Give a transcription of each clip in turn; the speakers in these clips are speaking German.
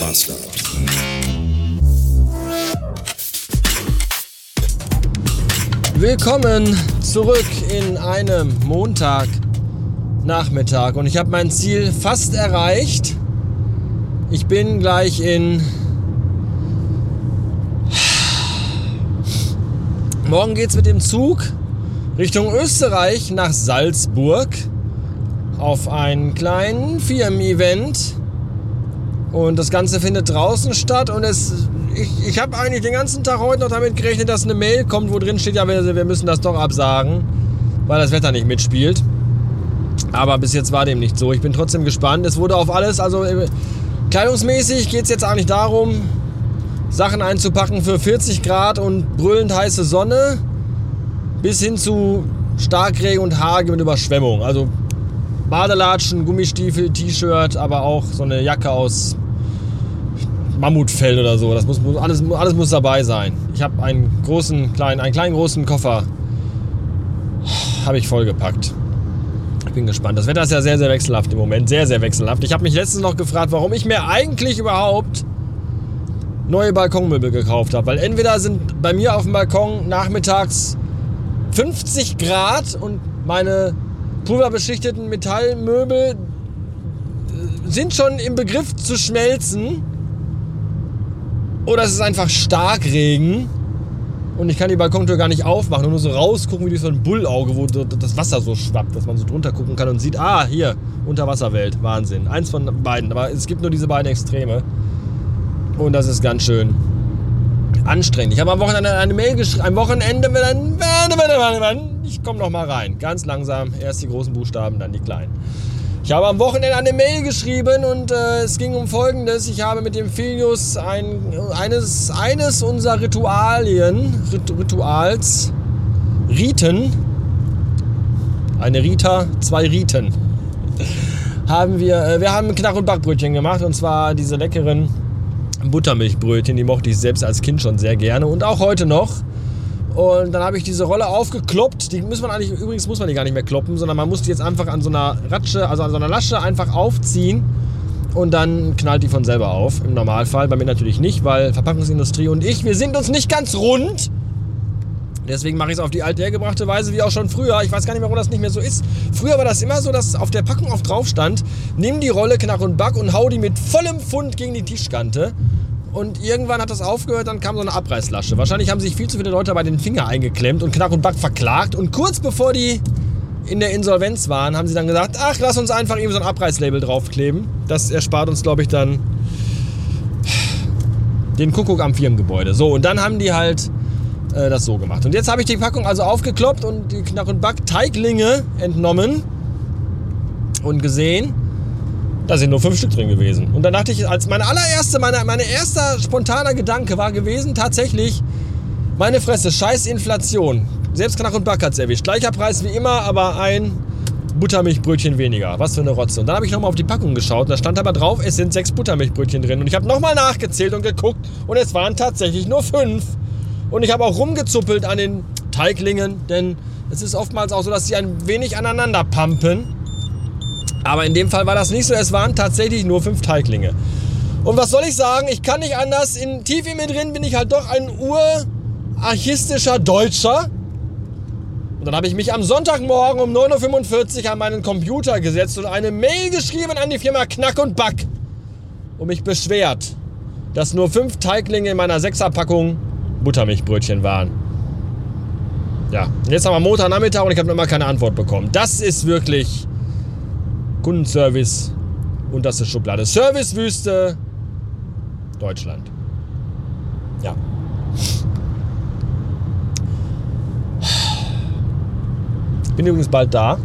Bastard. Willkommen zurück in einem Montagnachmittag und ich habe mein Ziel fast erreicht. Ich bin gleich in. Morgen geht's mit dem Zug Richtung Österreich nach Salzburg auf einen kleinen Firmen-Event. Und das Ganze findet draußen statt und es, ich, ich habe eigentlich den ganzen Tag heute noch damit gerechnet, dass eine Mail kommt, wo drin steht, ja, wir, wir müssen das doch absagen, weil das Wetter nicht mitspielt. Aber bis jetzt war dem nicht so. Ich bin trotzdem gespannt. Es wurde auf alles, also äh, kleidungsmäßig geht es jetzt eigentlich darum, Sachen einzupacken für 40 Grad und brüllend heiße Sonne bis hin zu Starkregen und Hagel mit Überschwemmung. Also Badelatschen, Gummistiefel, T-Shirt, aber auch so eine Jacke aus Mammutfell oder so. Das muss, alles, alles muss dabei sein. Ich habe einen großen, kleinen, einen kleinen großen Koffer habe ich vollgepackt. Ich bin gespannt. Das Wetter ist ja sehr, sehr wechselhaft im Moment. Sehr, sehr wechselhaft. Ich habe mich letztens noch gefragt, warum ich mir eigentlich überhaupt neue Balkonmöbel gekauft habe. Weil entweder sind bei mir auf dem Balkon nachmittags 50 Grad und meine pulverbeschichteten Metallmöbel äh, sind schon im Begriff zu schmelzen. Oder es ist einfach Starkregen und ich kann die Balkontür gar nicht aufmachen und nur so rausgucken wie durch so ein Bullauge, wo das Wasser so schwappt, dass man so drunter gucken kann und sieht, ah, hier, Unterwasserwelt, Wahnsinn. Eins von beiden, aber es gibt nur diese beiden Extreme. Und das ist ganz schön anstrengend. Ich habe am Wochenende eine Mail geschrieben, am Wochenende, ich komme noch mal rein, ganz langsam, erst die großen Buchstaben, dann die kleinen. Ich habe am Wochenende eine Mail geschrieben und äh, es ging um Folgendes. Ich habe mit dem Filius ein, eines, eines unserer Ritualien, Rit Rituals, Riten, eine Rita, zwei Riten, haben wir, äh, wir haben Knach- und Backbrötchen gemacht und zwar diese leckeren Buttermilchbrötchen, die mochte ich selbst als Kind schon sehr gerne und auch heute noch. Und dann habe ich diese Rolle aufgekloppt. Die muss man eigentlich, übrigens muss man die gar nicht mehr kloppen, sondern man muss die jetzt einfach an so einer Ratsche, also an so einer Lasche einfach aufziehen und dann knallt die von selber auf. Im Normalfall, bei mir natürlich nicht, weil Verpackungsindustrie und ich, wir sind uns nicht ganz rund. Deswegen mache ich es auf die althergebrachte Weise, wie auch schon früher. Ich weiß gar nicht, warum das nicht mehr so ist. Früher war das immer so, dass auf der Packung oft drauf stand, nimm die Rolle Knach und Back und hau die mit vollem Pfund gegen die Tischkante. Und irgendwann hat das aufgehört, dann kam so eine Abreißlasche. Wahrscheinlich haben sich viel zu viele Leute bei den Finger eingeklemmt und Knach und Back verklagt. Und kurz bevor die in der Insolvenz waren, haben sie dann gesagt, ach, lass uns einfach eben so ein Abreißlabel draufkleben. Das erspart uns, glaube ich, dann den Kuckuck am Firmengebäude. So, und dann haben die halt äh, das so gemacht. Und jetzt habe ich die Packung also aufgekloppt und die Knach- und Back-Teiglinge entnommen und gesehen, da sind nur fünf Stück drin gewesen. Und dann dachte ich, als meine allererste, meine, meine erster spontaner Gedanke war gewesen, tatsächlich, meine Fresse, scheiß Inflation. Selbst Knach und Back hat es erwischt. Gleicher Preis wie immer, aber ein Buttermilchbrötchen weniger. Was für eine Rotze. Und dann habe ich nochmal auf die Packung geschaut und da stand aber drauf, es sind sechs Buttermilchbrötchen drin. Und ich habe nochmal nachgezählt und geguckt und es waren tatsächlich nur fünf. Und ich habe auch rumgezuppelt an den Teiglingen, denn es ist oftmals auch so, dass sie ein wenig aneinander pumpen. Aber in dem Fall war das nicht so. Es waren tatsächlich nur fünf Teiglinge. Und was soll ich sagen? Ich kann nicht anders. In, tief in mir drin bin ich halt doch ein urarchistischer Deutscher. Und dann habe ich mich am Sonntagmorgen um 9.45 Uhr an meinen Computer gesetzt und eine Mail geschrieben an die Firma Knack und Back und mich beschwert, dass nur fünf Teiglinge in meiner Sechserpackung Buttermilchbrötchen waren. Ja, und jetzt haben wir Montagnachmittag und ich habe noch mal keine Antwort bekommen. Das ist wirklich Kundenservice und das ist Schublade. Servicewüste Deutschland. Ja. Bin übrigens bald da.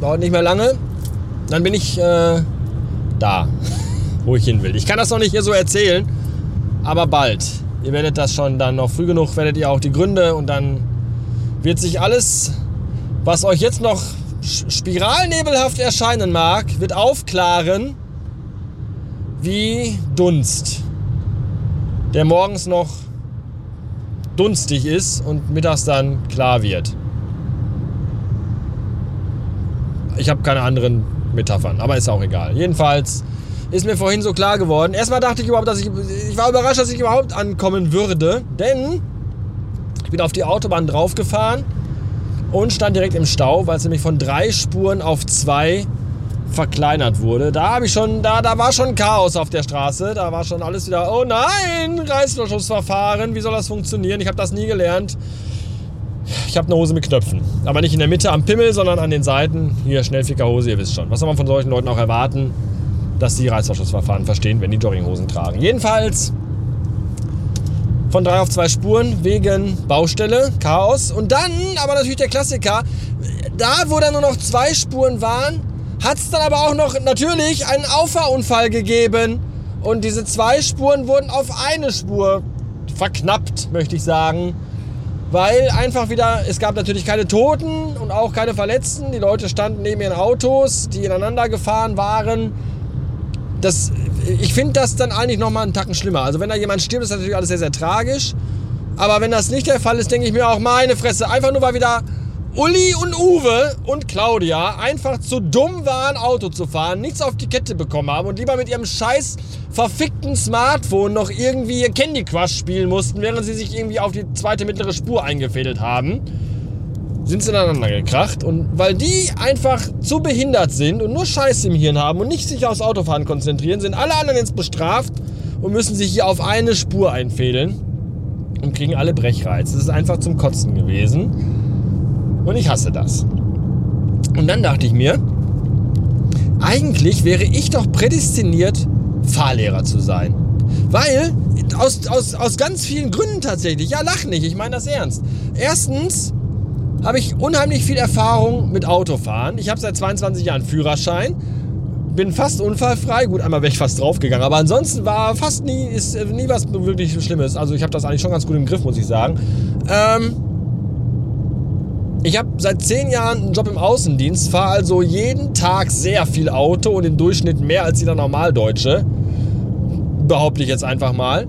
Dauert nicht mehr lange. Dann bin ich äh, da, wo ich hin will. Ich kann das noch nicht hier so erzählen, aber bald. Ihr werdet das schon dann noch früh genug, werdet ihr auch die Gründe und dann wird sich alles, was euch jetzt noch spiralnebelhaft erscheinen mag, wird aufklaren wie Dunst, der morgens noch dunstig ist und mittags dann klar wird. Ich habe keine anderen Metaphern, aber ist auch egal. Jedenfalls ist mir vorhin so klar geworden. Erstmal dachte ich überhaupt, dass ich. Ich war überrascht, dass ich überhaupt ankommen würde. Denn ich bin auf die Autobahn draufgefahren und stand direkt im Stau, weil es nämlich von drei Spuren auf zwei verkleinert wurde. Da habe ich schon, da, da war schon Chaos auf der Straße. Da war schon alles wieder, oh nein, Reißverschlussverfahren, wie soll das funktionieren? Ich habe das nie gelernt. Ich habe eine Hose mit Knöpfen. Aber nicht in der Mitte am Pimmel, sondern an den Seiten. Hier, Schnellfickerhose, ihr wisst schon. Was soll man von solchen Leuten auch erwarten? Dass die Reißverschlussverfahren verstehen, wenn die Jogginghosen tragen. Jedenfalls von drei auf zwei Spuren wegen Baustelle, Chaos. Und dann, aber natürlich der Klassiker, da wo dann nur noch zwei Spuren waren, hat es dann aber auch noch natürlich einen Auffahrunfall gegeben. Und diese zwei Spuren wurden auf eine Spur verknappt, möchte ich sagen. Weil einfach wieder, es gab natürlich keine Toten und auch keine Verletzten. Die Leute standen neben ihren Autos, die ineinander gefahren waren. Das, ich finde das dann eigentlich nochmal einen Tacken schlimmer. Also wenn da jemand stirbt, ist das natürlich alles sehr, sehr tragisch. Aber wenn das nicht der Fall ist, denke ich mir auch, meine Fresse, einfach nur weil wieder Uli und Uwe und Claudia einfach zu dumm waren, Auto zu fahren, nichts auf die Kette bekommen haben und lieber mit ihrem scheiß verfickten Smartphone noch irgendwie Candy Crush spielen mussten, während sie sich irgendwie auf die zweite mittlere Spur eingefädelt haben, sind sie ineinander gekracht. Und weil die einfach zu behindert sind und nur Scheiße im Hirn haben und nicht sich aufs Autofahren konzentrieren, sind alle anderen jetzt bestraft und müssen sich hier auf eine Spur einfädeln und kriegen alle Brechreiz. Das ist einfach zum Kotzen gewesen. Und ich hasse das. Und dann dachte ich mir, eigentlich wäre ich doch prädestiniert, Fahrlehrer zu sein. Weil, aus, aus, aus ganz vielen Gründen tatsächlich, ja lach nicht, ich meine das ernst. Erstens habe ich unheimlich viel Erfahrung mit Autofahren. Ich habe seit 22 Jahren Führerschein, bin fast unfallfrei. Gut, einmal wäre ich fast draufgegangen, aber ansonsten war fast nie, ist nie was wirklich Schlimmes. Also ich habe das eigentlich schon ganz gut im Griff, muss ich sagen. Ähm, ich habe seit zehn Jahren einen Job im Außendienst, fahre also jeden Tag sehr viel Auto und im Durchschnitt mehr als jeder Normaldeutsche. Behaupte ich jetzt einfach mal.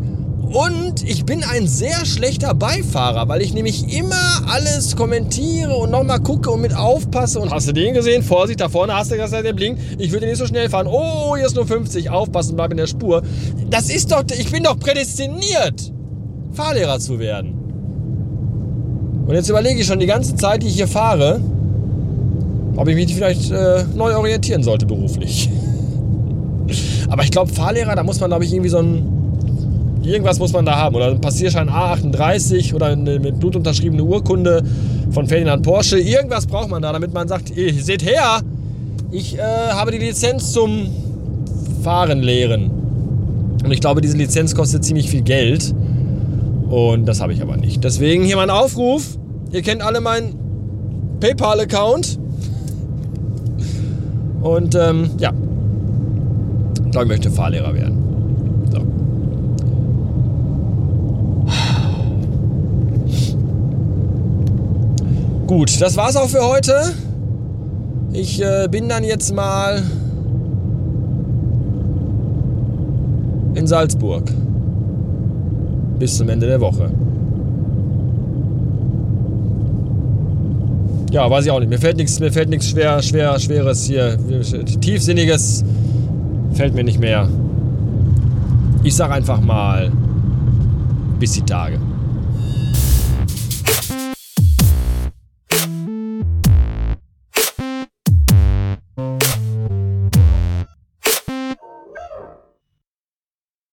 Und ich bin ein sehr schlechter Beifahrer, weil ich nämlich immer alles kommentiere und nochmal gucke und mit aufpasse. Und hast du den gesehen? Vorsicht, da vorne hast du das, der blinkt. Ich würde nicht so schnell fahren. Oh, hier ist nur 50. Aufpassen, bleib in der Spur. Das ist doch, ich bin doch prädestiniert, Fahrlehrer zu werden. Und jetzt überlege ich schon die ganze Zeit, die ich hier fahre, ob ich mich vielleicht äh, neu orientieren sollte beruflich. Aber ich glaube, Fahrlehrer, da muss man, glaube ich, irgendwie so ein. Irgendwas muss man da haben. Oder ein Passierschein A38 oder eine mit Blut unterschriebene Urkunde von Ferdinand Porsche. Irgendwas braucht man da, damit man sagt: ihr seht her, ich äh, habe die Lizenz zum Fahren lehren. Und ich glaube, diese Lizenz kostet ziemlich viel Geld. Und das habe ich aber nicht. Deswegen hier mein Aufruf. Ihr kennt alle meinen PayPal-Account. Und ähm, ja, ich glaube, ich möchte Fahrlehrer werden. So. Gut, das war's auch für heute. Ich äh, bin dann jetzt mal in Salzburg bis zum Ende der Woche. Ja, weiß ich auch nicht. Mir fällt nichts, mir fällt nichts schwer, schwer, schweres hier, tiefsinniges fällt mir nicht mehr. Ich sag einfach mal bis die Tage.